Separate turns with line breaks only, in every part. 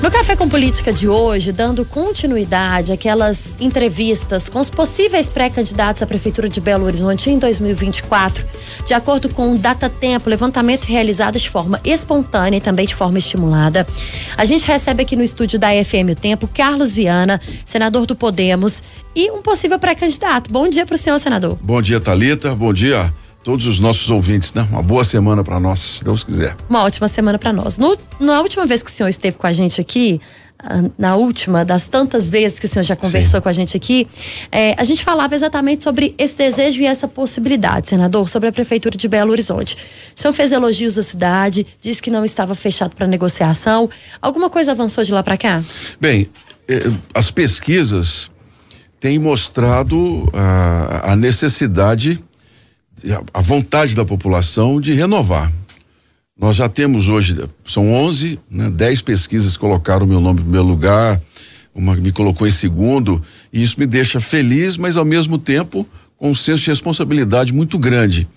No Café com Política de hoje, dando continuidade àquelas entrevistas com os possíveis pré-candidatos à Prefeitura de Belo Horizonte em 2024, de acordo com o Data Tempo, levantamento realizado de forma espontânea e também de forma estimulada. A gente recebe aqui no estúdio da FM O Tempo Carlos Viana, senador do Podemos e um possível pré-candidato. Bom dia para o senhor, senador.
Bom dia, Talita. Bom dia todos os nossos ouvintes, né? Uma boa semana para nós, se Deus quiser.
Uma ótima semana para nós. No, na última vez que o senhor esteve com a gente aqui, ah, na última das tantas vezes que o senhor já conversou Sim. com a gente aqui, é, a gente falava exatamente sobre esse desejo e essa possibilidade, senador, sobre a prefeitura de Belo Horizonte. O senhor fez elogios da cidade, disse que não estava fechado para negociação. Alguma coisa avançou de lá para cá?
Bem, eh, as pesquisas têm mostrado a, a necessidade a vontade da população de renovar. Nós já temos hoje, são 11, né, 10 pesquisas colocaram meu nome em primeiro lugar, uma me colocou em segundo, e isso me deixa feliz, mas ao mesmo tempo com um senso de responsabilidade muito grande.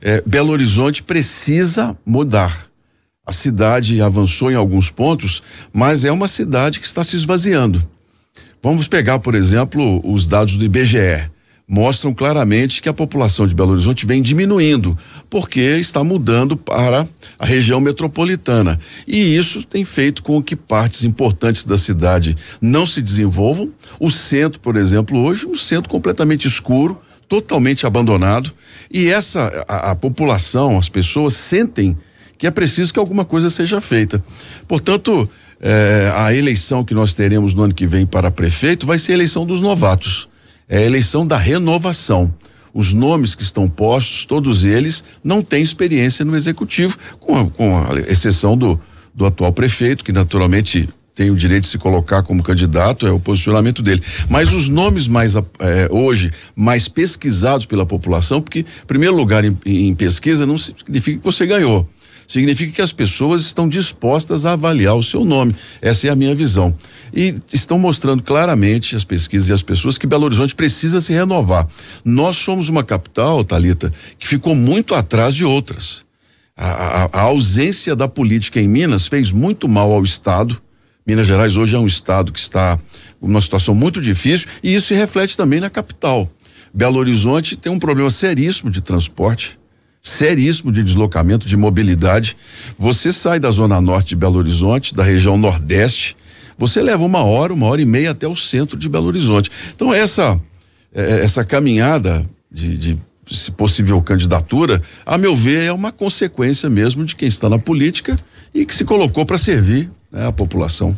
É, Belo Horizonte precisa mudar. A cidade avançou em alguns pontos, mas é uma cidade que está se esvaziando. Vamos pegar, por exemplo, os dados do IBGE mostram claramente que a população de Belo Horizonte vem diminuindo, porque está mudando para a região metropolitana. E isso tem feito com que partes importantes da cidade não se desenvolvam. O centro, por exemplo, hoje, um centro completamente escuro, totalmente abandonado. E essa, a, a população, as pessoas sentem que é preciso que alguma coisa seja feita. Portanto, eh, a eleição que nós teremos no ano que vem para prefeito vai ser a eleição dos novatos é a eleição da renovação. Os nomes que estão postos, todos eles não têm experiência no executivo, com a, com a exceção do, do atual prefeito, que naturalmente tem o direito de se colocar como candidato, é o posicionamento dele. Mas os nomes mais é, hoje, mais pesquisados pela população, porque, primeiro lugar, em, em pesquisa não significa que você ganhou significa que as pessoas estão dispostas a avaliar o seu nome. Essa é a minha visão. E estão mostrando claramente as pesquisas e as pessoas que Belo Horizonte precisa se renovar. Nós somos uma capital, Talita, que ficou muito atrás de outras. A, a, a ausência da política em Minas fez muito mal ao Estado. Minas Gerais hoje é um estado que está numa situação muito difícil e isso se reflete também na capital. Belo Horizonte tem um problema seríssimo de transporte seríssimo de deslocamento, de mobilidade. Você sai da zona norte de Belo Horizonte, da região nordeste, você leva uma hora, uma hora e meia até o centro de Belo Horizonte. Então essa é, essa caminhada de, de se possível candidatura, a meu ver, é uma consequência mesmo de quem está na política e que se colocou para servir né, a população.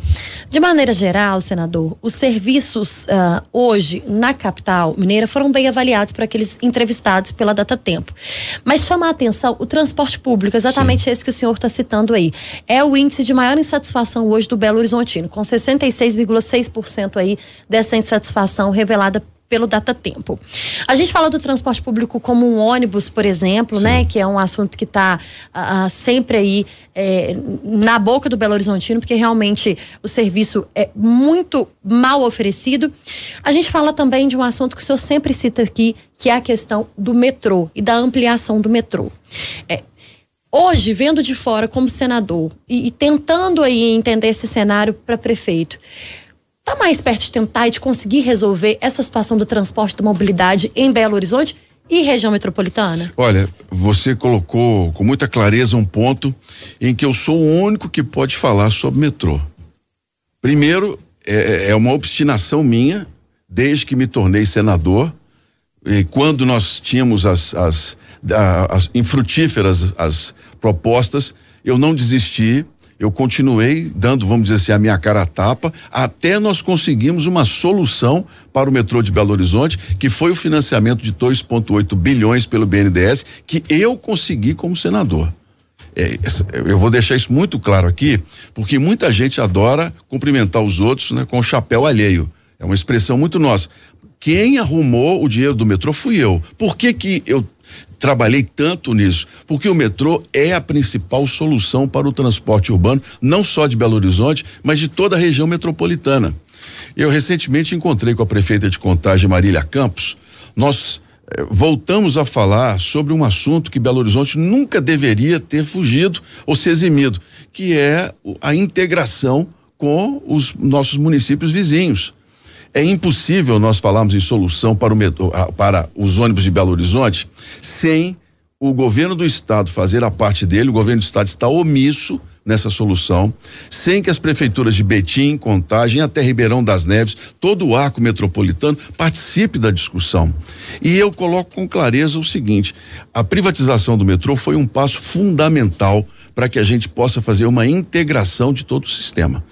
De maneira geral, senador, os serviços uh, hoje na capital mineira foram bem avaliados por aqueles entrevistados pela Data Tempo. Mas chama a atenção o transporte público, exatamente Sim. esse que o senhor está citando aí. É o índice de maior insatisfação hoje do Belo Horizontino, com 66,6% aí dessa insatisfação revelada pelo Data Tempo. A gente fala do transporte público como um ônibus, por exemplo, Sim. né? Que é um assunto que está uh, sempre aí é, na boca do Belo Horizontino, porque realmente o serviço é muito mal oferecido. A gente fala também de um assunto que o senhor sempre cita aqui, que é a questão do metrô e da ampliação do metrô. É, hoje, vendo de fora como senador e, e tentando aí entender esse cenário para prefeito, está mais perto de tentar e de conseguir resolver essa situação do transporte da mobilidade em Belo Horizonte e região metropolitana?
Olha, você colocou com muita clareza um ponto em que eu sou o único que pode falar sobre metrô. Primeiro, é, é uma obstinação minha, desde que me tornei senador, e quando nós tínhamos as, as, as infrutíferas as propostas, eu não desisti eu continuei dando, vamos dizer assim, a minha cara a tapa, até nós conseguimos uma solução para o metrô de Belo Horizonte, que foi o financiamento de 2,8 bilhões pelo BNDES, que eu consegui como senador. É, eu vou deixar isso muito claro aqui, porque muita gente adora cumprimentar os outros né, com o chapéu alheio. É uma expressão muito nossa. Quem arrumou o dinheiro do metrô fui eu. Por que que eu trabalhei tanto nisso, porque o metrô é a principal solução para o transporte urbano, não só de Belo Horizonte, mas de toda a região metropolitana. Eu recentemente encontrei com a prefeita de Contagem, Marília Campos. Nós eh, voltamos a falar sobre um assunto que Belo Horizonte nunca deveria ter fugido ou se eximido, que é a integração com os nossos municípios vizinhos. É impossível nós falarmos em solução para, o, para os ônibus de Belo Horizonte sem o governo do estado fazer a parte dele, o governo do estado está omisso nessa solução, sem que as prefeituras de Betim, Contagem, até Ribeirão das Neves, todo o arco metropolitano participe da discussão. E eu coloco com clareza o seguinte: a privatização do metrô foi um passo fundamental para que a gente possa fazer uma integração de todo o sistema.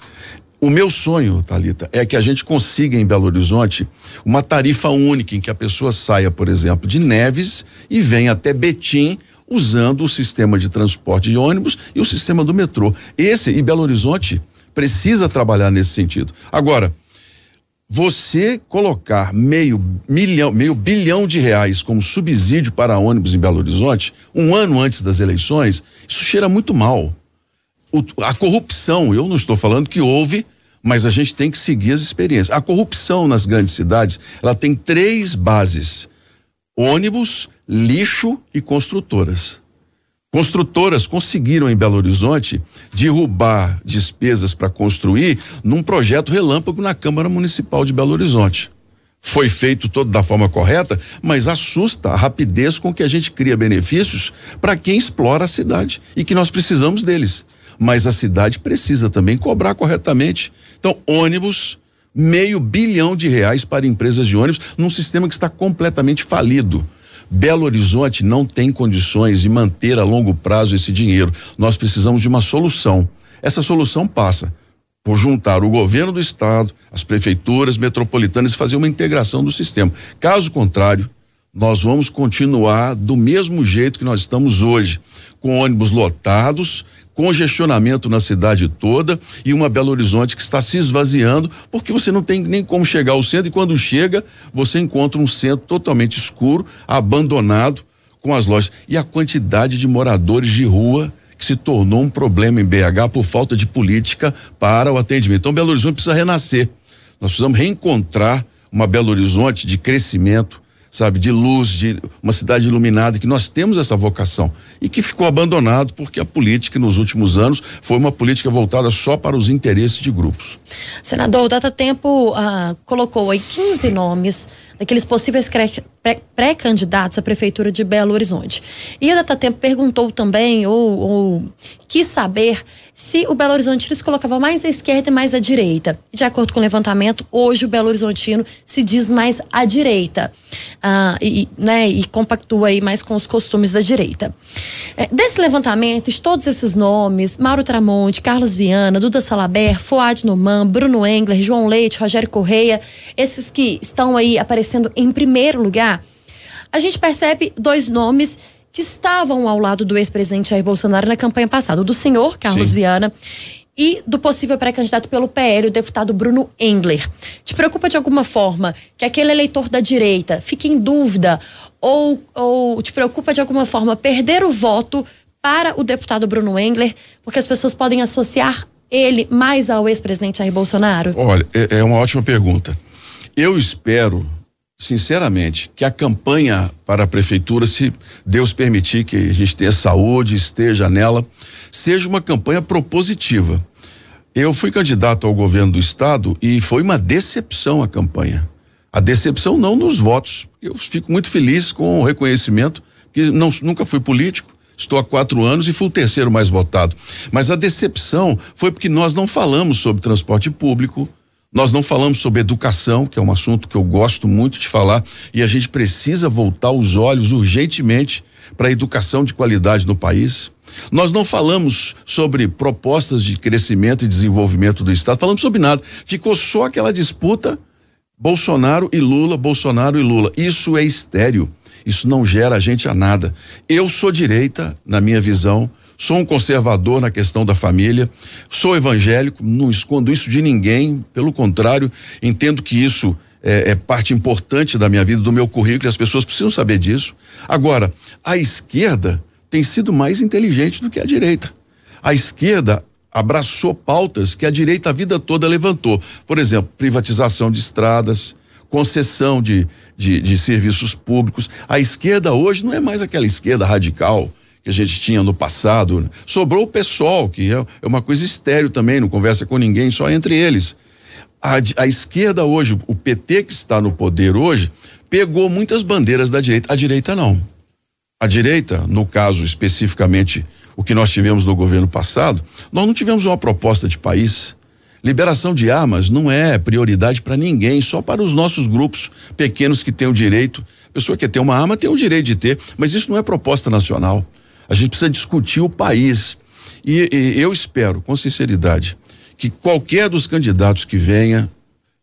O meu sonho, Talita, é que a gente consiga em Belo Horizonte uma tarifa única em que a pessoa saia, por exemplo, de Neves e venha até Betim usando o sistema de transporte de ônibus e o sistema do metrô. Esse e Belo Horizonte precisa trabalhar nesse sentido. Agora, você colocar meio milhão, meio bilhão de reais como subsídio para ônibus em Belo Horizonte, um ano antes das eleições, isso cheira muito mal o, a corrupção, eu não estou falando que houve, mas a gente tem que seguir as experiências. A corrupção nas grandes cidades, ela tem três bases: ônibus, lixo e construtoras. Construtoras conseguiram em Belo Horizonte derrubar despesas para construir num projeto relâmpago na Câmara Municipal de Belo Horizonte. Foi feito todo da forma correta, mas assusta a rapidez com que a gente cria benefícios para quem explora a cidade e que nós precisamos deles mas a cidade precisa também cobrar corretamente. Então, ônibus, meio bilhão de reais para empresas de ônibus num sistema que está completamente falido. Belo Horizonte não tem condições de manter a longo prazo esse dinheiro. Nós precisamos de uma solução. Essa solução passa por juntar o governo do estado, as prefeituras metropolitanas e fazer uma integração do sistema. Caso contrário, nós vamos continuar do mesmo jeito que nós estamos hoje, com ônibus lotados, congestionamento na cidade toda e uma Belo Horizonte que está se esvaziando porque você não tem nem como chegar ao centro e quando chega você encontra um centro totalmente escuro, abandonado com as lojas e a quantidade de moradores de rua que se tornou um problema em BH por falta de política para o atendimento. Então Belo Horizonte precisa renascer. Nós precisamos reencontrar uma Belo Horizonte de crescimento, sabe, de luz, de uma cidade iluminada, que nós temos essa vocação e que ficou abandonado porque a política nos últimos anos foi uma política voltada só para os interesses de grupos.
Senador, o Data Tempo ah, colocou aí 15 nomes daqueles possíveis pré-candidatos à prefeitura de Belo Horizonte. E o Datatempo perguntou também, ou, ou quis saber, se o Belo Horizontino se colocava mais à esquerda e mais à direita. De acordo com o levantamento, hoje o Belo Horizontino se diz mais à direita. Ah, e, né, e compactua aí mais com os costumes da direita. É, desse levantamento, de todos esses nomes, Mauro Tramonte, Carlos Viana, Duda Salaber, Fuad Noman, Bruno Engler, João Leite, Rogério Correia, esses que estão aí aparecendo em primeiro lugar, a gente percebe dois nomes que estavam ao lado do ex-presidente Jair Bolsonaro na campanha passada, do senhor Carlos Sim. Viana e do possível pré-candidato pelo PL, o deputado Bruno Engler. Te preocupa de alguma forma que aquele eleitor da direita fique em dúvida ou, ou te preocupa de alguma forma perder o voto para o deputado Bruno Engler, porque as pessoas podem associar ele mais ao ex-presidente Jair Bolsonaro?
Olha, é, é uma ótima pergunta. Eu espero, sinceramente, que a campanha para a prefeitura, se Deus permitir que a gente tenha saúde, esteja nela, seja uma campanha propositiva. Eu fui candidato ao governo do estado e foi uma decepção a campanha. A decepção não nos votos. Eu fico muito feliz com o reconhecimento, que não, nunca fui político, estou há quatro anos e fui o terceiro mais votado. Mas a decepção foi porque nós não falamos sobre transporte público, nós não falamos sobre educação, que é um assunto que eu gosto muito de falar, e a gente precisa voltar os olhos urgentemente para a educação de qualidade no país. Nós não falamos sobre propostas de crescimento e desenvolvimento do Estado, falamos sobre nada. Ficou só aquela disputa Bolsonaro e Lula, Bolsonaro e Lula. Isso é estéreo. Isso não gera a gente a nada. Eu sou direita, na minha visão, sou um conservador na questão da família, sou evangélico, não escondo isso de ninguém, pelo contrário, entendo que isso é, é, parte importante da minha vida, do meu currículo, e as pessoas precisam saber disso. Agora, a esquerda tem sido mais inteligente do que a direita. A esquerda abraçou pautas que a direita a vida toda levantou. Por exemplo, privatização de estradas, concessão de, de, de serviços públicos. A esquerda hoje não é mais aquela esquerda radical que a gente tinha no passado. Sobrou o pessoal, que é, é uma coisa estéreo também, não conversa com ninguém, só entre eles. A, a esquerda hoje, o PT que está no poder hoje, pegou muitas bandeiras da direita. A direita não. A direita, no caso especificamente o que nós tivemos no governo passado, nós não tivemos uma proposta de país. Liberação de armas não é prioridade para ninguém, só para os nossos grupos pequenos que têm o direito. A pessoa que quer ter uma arma tem o direito de ter, mas isso não é proposta nacional. A gente precisa discutir o país. E, e eu espero, com sinceridade, que qualquer dos candidatos que venha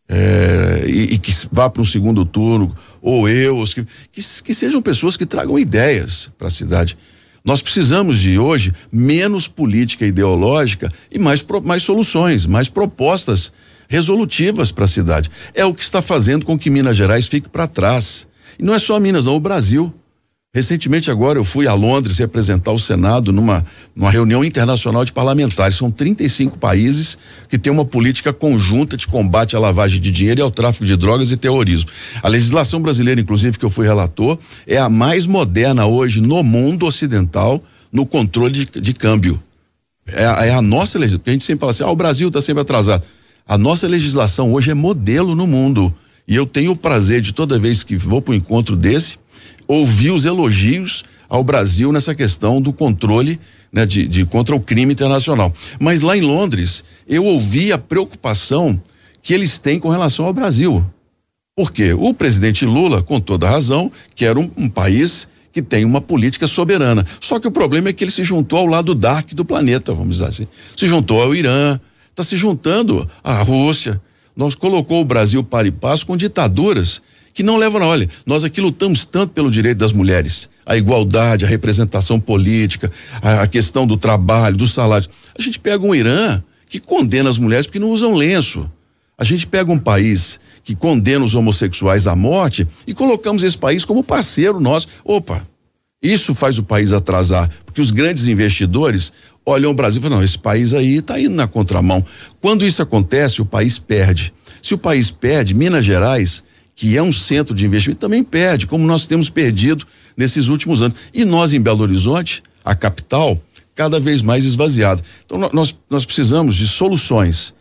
é, e, e, que vá para um segundo turno, ou eu, que, que, que sejam pessoas que tragam ideias para a cidade. Nós precisamos de hoje menos política ideológica e mais, mais soluções, mais propostas resolutivas para a cidade. É o que está fazendo com que Minas Gerais fique para trás. E não é só Minas, não, o Brasil. Recentemente agora eu fui a Londres representar o Senado numa, numa reunião internacional de parlamentares. São 35 países que têm uma política conjunta de combate à lavagem de dinheiro e ao tráfico de drogas e terrorismo. A legislação brasileira, inclusive, que eu fui relator, é a mais moderna hoje no mundo ocidental no controle de, de câmbio. É, é, a nossa legislação, porque a gente sempre fala assim, ah, o Brasil está sempre atrasado. A nossa legislação hoje é modelo no mundo. E eu tenho o prazer de toda vez que vou para um encontro desse, ouvi os elogios ao Brasil nessa questão do controle né, de, de contra o crime internacional. Mas lá em Londres, eu ouvi a preocupação que eles têm com relação ao Brasil. Por quê? O presidente Lula, com toda razão, quer um, um país que tem uma política soberana. Só que o problema é que ele se juntou ao lado dark do planeta, vamos dizer assim. Se juntou ao Irã, está se juntando à Rússia. Nós colocou o Brasil para e passo com ditaduras que não levam na olha. Nós aqui lutamos tanto pelo direito das mulheres, a igualdade, a representação política, a, a questão do trabalho, do salário. A gente pega um Irã que condena as mulheres porque não usam lenço. A gente pega um país que condena os homossexuais à morte e colocamos esse país como parceiro nosso. Opa, isso faz o país atrasar, porque os grandes investidores olham o Brasil e falam: não, esse país aí está indo na contramão. Quando isso acontece, o país perde. Se o país perde, Minas Gerais que é um centro de investimento, também perde, como nós temos perdido nesses últimos anos. E nós, em Belo Horizonte, a capital, cada vez mais esvaziada. Então, nós, nós precisamos de soluções.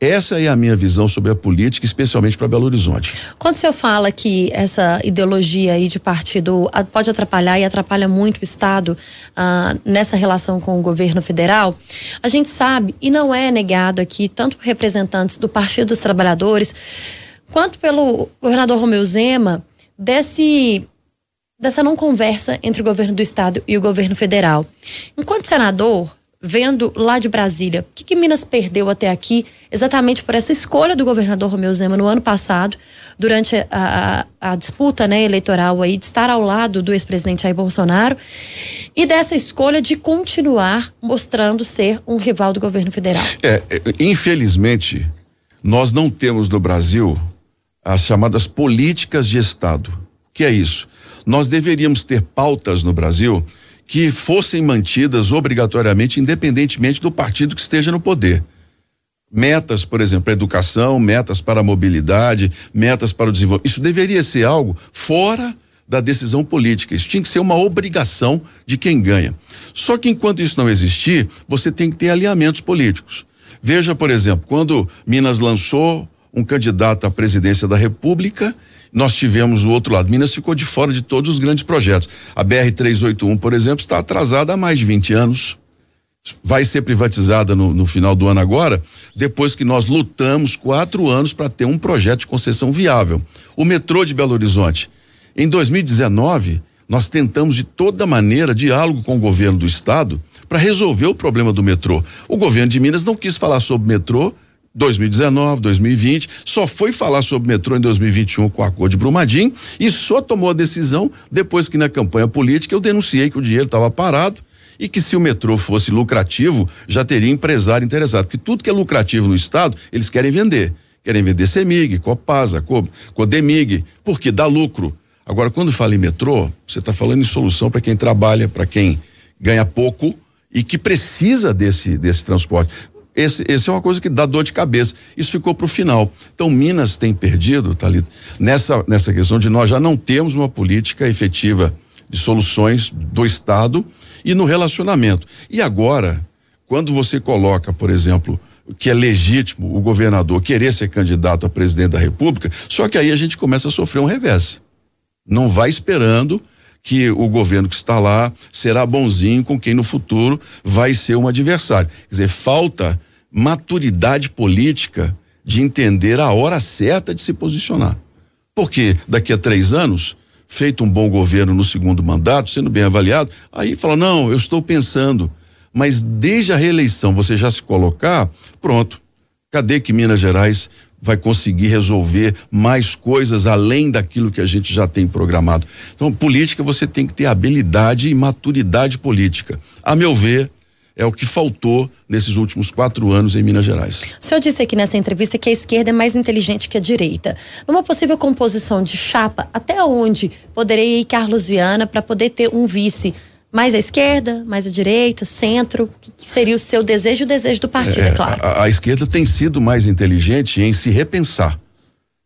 Essa é a minha visão sobre a política, especialmente para Belo Horizonte.
Quando o senhor fala que essa ideologia aí de partido pode atrapalhar e atrapalha muito o Estado ah, nessa relação com o governo federal, a gente sabe, e não é negado aqui, tanto representantes do Partido dos Trabalhadores quanto pelo governador Romeu Zema, desse, dessa não conversa entre o governo do estado e o governo federal. Enquanto senador, vendo lá de Brasília, o que, que, Minas perdeu até aqui, exatamente por essa escolha do governador Romeu Zema no ano passado, durante a, a, a disputa né, eleitoral aí, de estar ao lado do ex-presidente Jair Bolsonaro, e dessa escolha de continuar mostrando ser um rival do governo federal.
É, é infelizmente, nós não temos no Brasil as chamadas políticas de Estado. O que é isso? Nós deveríamos ter pautas no Brasil que fossem mantidas obrigatoriamente, independentemente do partido que esteja no poder. Metas, por exemplo, para educação, metas para a mobilidade, metas para o desenvolvimento. Isso deveria ser algo fora da decisão política. Isso tinha que ser uma obrigação de quem ganha. Só que enquanto isso não existir, você tem que ter alinhamentos políticos. Veja, por exemplo, quando Minas lançou um candidato à presidência da República, nós tivemos o outro lado. Minas ficou de fora de todos os grandes projetos. A BR 381, por exemplo, está atrasada há mais de 20 anos. Vai ser privatizada no, no final do ano agora, depois que nós lutamos quatro anos para ter um projeto de concessão viável. O metrô de Belo Horizonte. Em 2019, nós tentamos de toda maneira diálogo com o governo do estado para resolver o problema do metrô. O governo de Minas não quis falar sobre metrô 2019, 2020, só foi falar sobre metrô em 2021 com o acordo de Brumadinho e só tomou a decisão depois que na campanha política eu denunciei que o dinheiro estava parado e que se o metrô fosse lucrativo, já teria empresário interessado, porque tudo que é lucrativo no estado, eles querem vender. Querem vender Semig, Copasa, Codemig, porque dá lucro. Agora, quando fala em metrô, você está falando em solução para quem trabalha, para quem ganha pouco e que precisa desse, desse transporte Esse, esse é uma coisa que dá dor de cabeça. Isso ficou para o final. Então, Minas tem perdido, Thalita, nessa, nessa questão de nós já não temos uma política efetiva de soluções do Estado e no relacionamento. E agora, quando você coloca, por exemplo, que é legítimo o governador querer ser candidato a presidente da República, só que aí a gente começa a sofrer um revés. Não vai esperando que o governo que está lá será bonzinho com quem no futuro vai ser um adversário. Quer dizer, falta maturidade política de entender a hora certa de se posicionar. Porque daqui a três anos, feito um bom governo no segundo mandato, sendo bem avaliado, aí fala: não, eu estou pensando. Mas desde a reeleição você já se colocar, pronto. Cadê que Minas Gerais vai conseguir resolver mais coisas além daquilo que a gente já tem programado. Então, política você tem que ter habilidade e maturidade política. A meu ver, é o que faltou nesses últimos quatro anos em Minas Gerais.
O senhor disse aqui nessa entrevista que a esquerda é mais inteligente que a direita. Numa possível composição de chapa, até onde poderia ir Carlos Viana para poder ter um vice? Mais à esquerda, mais à direita, centro, que seria o seu desejo e o desejo do partido, é, é claro.
A, a, esquerda tem sido mais inteligente em se repensar,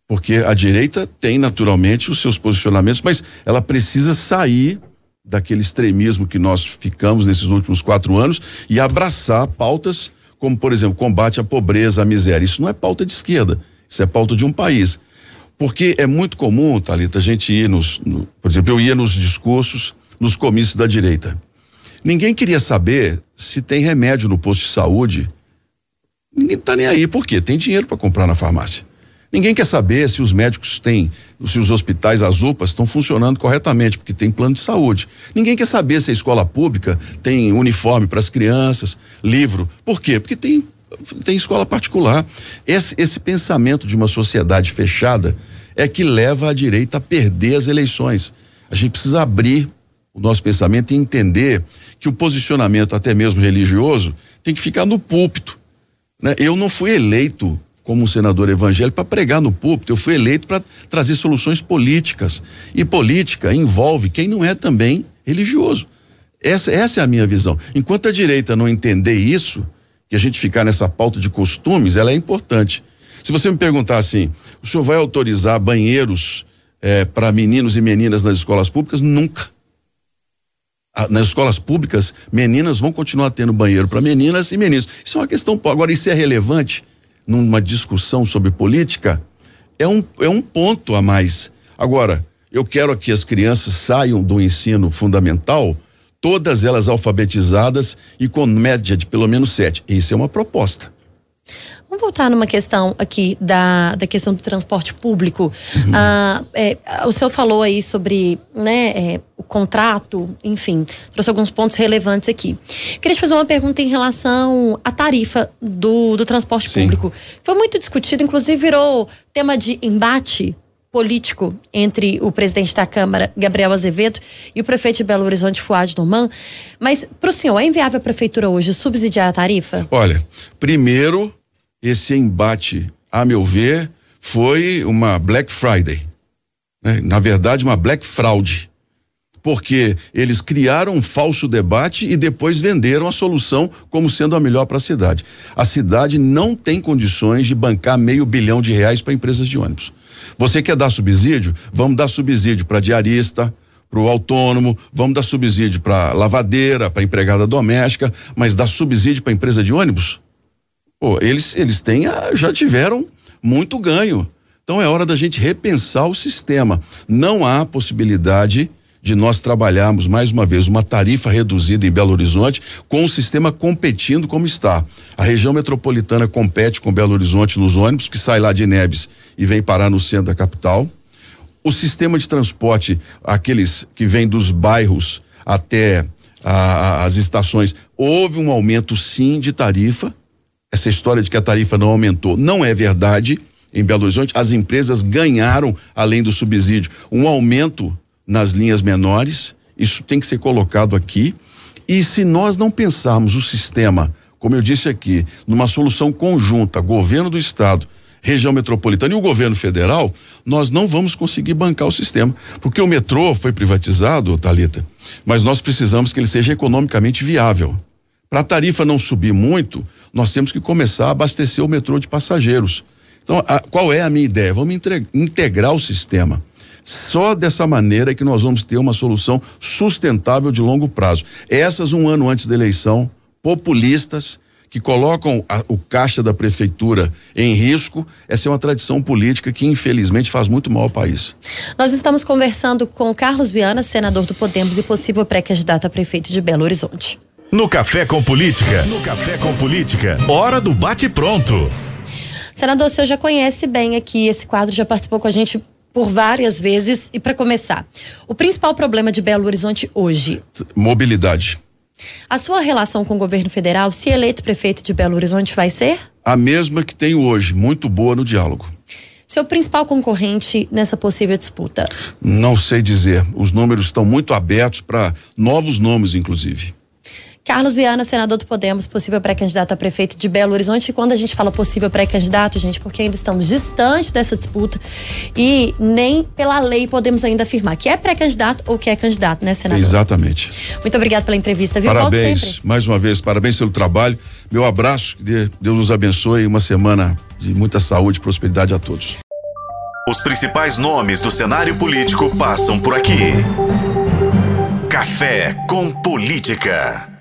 porque a direita tem naturalmente os seus posicionamentos, mas ela precisa sair daquele extremismo que nós ficamos nesses últimos quatro anos e abraçar pautas como, por exemplo, combate à pobreza, à miséria. Isso não é pauta de esquerda, isso é pauta de um país. Porque é muito comum, Thalita, a gente ir nos, no, por exemplo, eu ia nos discursos nos comícios da direita. Ninguém queria saber se tem remédio no posto de saúde. Ninguém tá nem aí, por quê? Tem dinheiro para comprar na farmácia. Ninguém quer saber se os médicos têm, se os hospitais, as UPAs estão funcionando corretamente, porque tem plano de saúde. Ninguém quer saber se a escola pública tem uniforme para as crianças, livro. Por quê? Porque tem, tem escola particular. Esse, esse pensamento de uma sociedade fechada é que leva a direita a perder as eleições. A gente precisa abrir o nosso pensamento e entender que o posicionamento, até mesmo religioso, tem que ficar no púlpito. Né? Eu não fui eleito como um senador evangélico para pregar no púlpito, eu fui eleito para trazer soluções políticas. E política envolve quem não é também religioso. Essa, essa é a minha visão. Enquanto a direita não entender isso, que a gente ficar nessa pauta de costumes, ela é importante. Se você me perguntar assim, o senhor vai autorizar banheiros eh, para meninos e meninas nas escolas públicas? Nunca nas escolas públicas, meninas vão continuar tendo banheiro para meninas e meninos. Isso é uma questão. Agora, isso é relevante numa discussão sobre política? É um, é um ponto a mais. Agora, eu quero que as crianças saiam do ensino fundamental, todas elas alfabetizadas e com média de pelo menos sete. Isso é uma proposta.
Vamos voltar numa questão aqui da, da questão do transporte público. Uhum. Ah, é, o senhor falou aí sobre né, é, o contrato, enfim, trouxe alguns pontos relevantes aqui. Queria te fazer uma pergunta em relação à tarifa do, do transporte Sim. público. Foi muito discutido, inclusive virou tema de embate político entre o presidente da Câmara, Gabriel Azevedo, e o prefeito de Belo Horizonte, Fuad Norman. Mas, para o senhor, é inviável a prefeitura hoje subsidiar a tarifa?
Olha, primeiro esse embate, a meu ver, foi uma Black Friday. Né? Na verdade, uma Black Fraud. Porque eles criaram um falso debate e depois venderam a solução como sendo a melhor para a cidade. A cidade não tem condições de bancar meio bilhão de reais para empresas de ônibus. Você quer dar subsídio? Vamos dar subsídio para diarista, para o autônomo, vamos dar subsídio para lavadeira, para empregada doméstica, mas dar subsídio para empresa de ônibus? Pô, eles, eles têm, já tiveram muito ganho. Então é hora da gente repensar o sistema. Não há possibilidade de nós trabalharmos mais uma vez uma tarifa reduzida em Belo Horizonte com o sistema competindo como está. A região metropolitana compete com Belo Horizonte nos ônibus que sai lá de Neves e vem parar no centro da capital. O sistema de transporte, aqueles que vêm dos bairros até a, as estações, houve um aumento sim de tarifa essa história de que a tarifa não aumentou não é verdade. Em Belo Horizonte, as empresas ganharam, além do subsídio, um aumento nas linhas menores. Isso tem que ser colocado aqui. E se nós não pensarmos o sistema, como eu disse aqui, numa solução conjunta, governo do estado, região metropolitana e o governo federal, nós não vamos conseguir bancar o sistema. Porque o metrô foi privatizado, Talita, mas nós precisamos que ele seja economicamente viável. Para a tarifa não subir muito, nós temos que começar a abastecer o metrô de passageiros. Então, a, qual é a minha ideia? Vamos integrar o sistema. Só dessa maneira é que nós vamos ter uma solução sustentável de longo prazo. Essas, um ano antes da eleição, populistas, que colocam a, o caixa da prefeitura em risco, essa é uma tradição política que infelizmente faz muito mal ao país.
Nós estamos conversando com Carlos Viana, senador do Podemos e possível pré-candidato a prefeito de Belo Horizonte.
No Café com Política, no Café com Política, hora do bate pronto.
Senador, o senhor já conhece bem aqui esse quadro, já participou com a gente por várias vezes. E para começar, o principal problema de Belo Horizonte hoje?
Mobilidade.
A sua relação com o governo federal, se eleito prefeito de Belo Horizonte, vai ser?
A mesma que tenho hoje, muito boa no diálogo.
Seu principal concorrente nessa possível disputa?
Não sei dizer. Os números estão muito abertos para novos nomes, inclusive.
Carlos Viana, senador do Podemos, possível pré-candidato a prefeito de Belo Horizonte. E quando a gente fala possível pré-candidato, gente, porque ainda estamos distantes dessa disputa e nem pela lei podemos ainda afirmar que é pré-candidato ou que é candidato, né, senador?
Exatamente.
Muito obrigado pela entrevista, viu?
Parabéns, mais uma vez, parabéns pelo trabalho. Meu abraço, que Deus nos abençoe e uma semana de muita saúde e prosperidade a todos.
Os principais nomes do cenário político passam por aqui. Café com Política.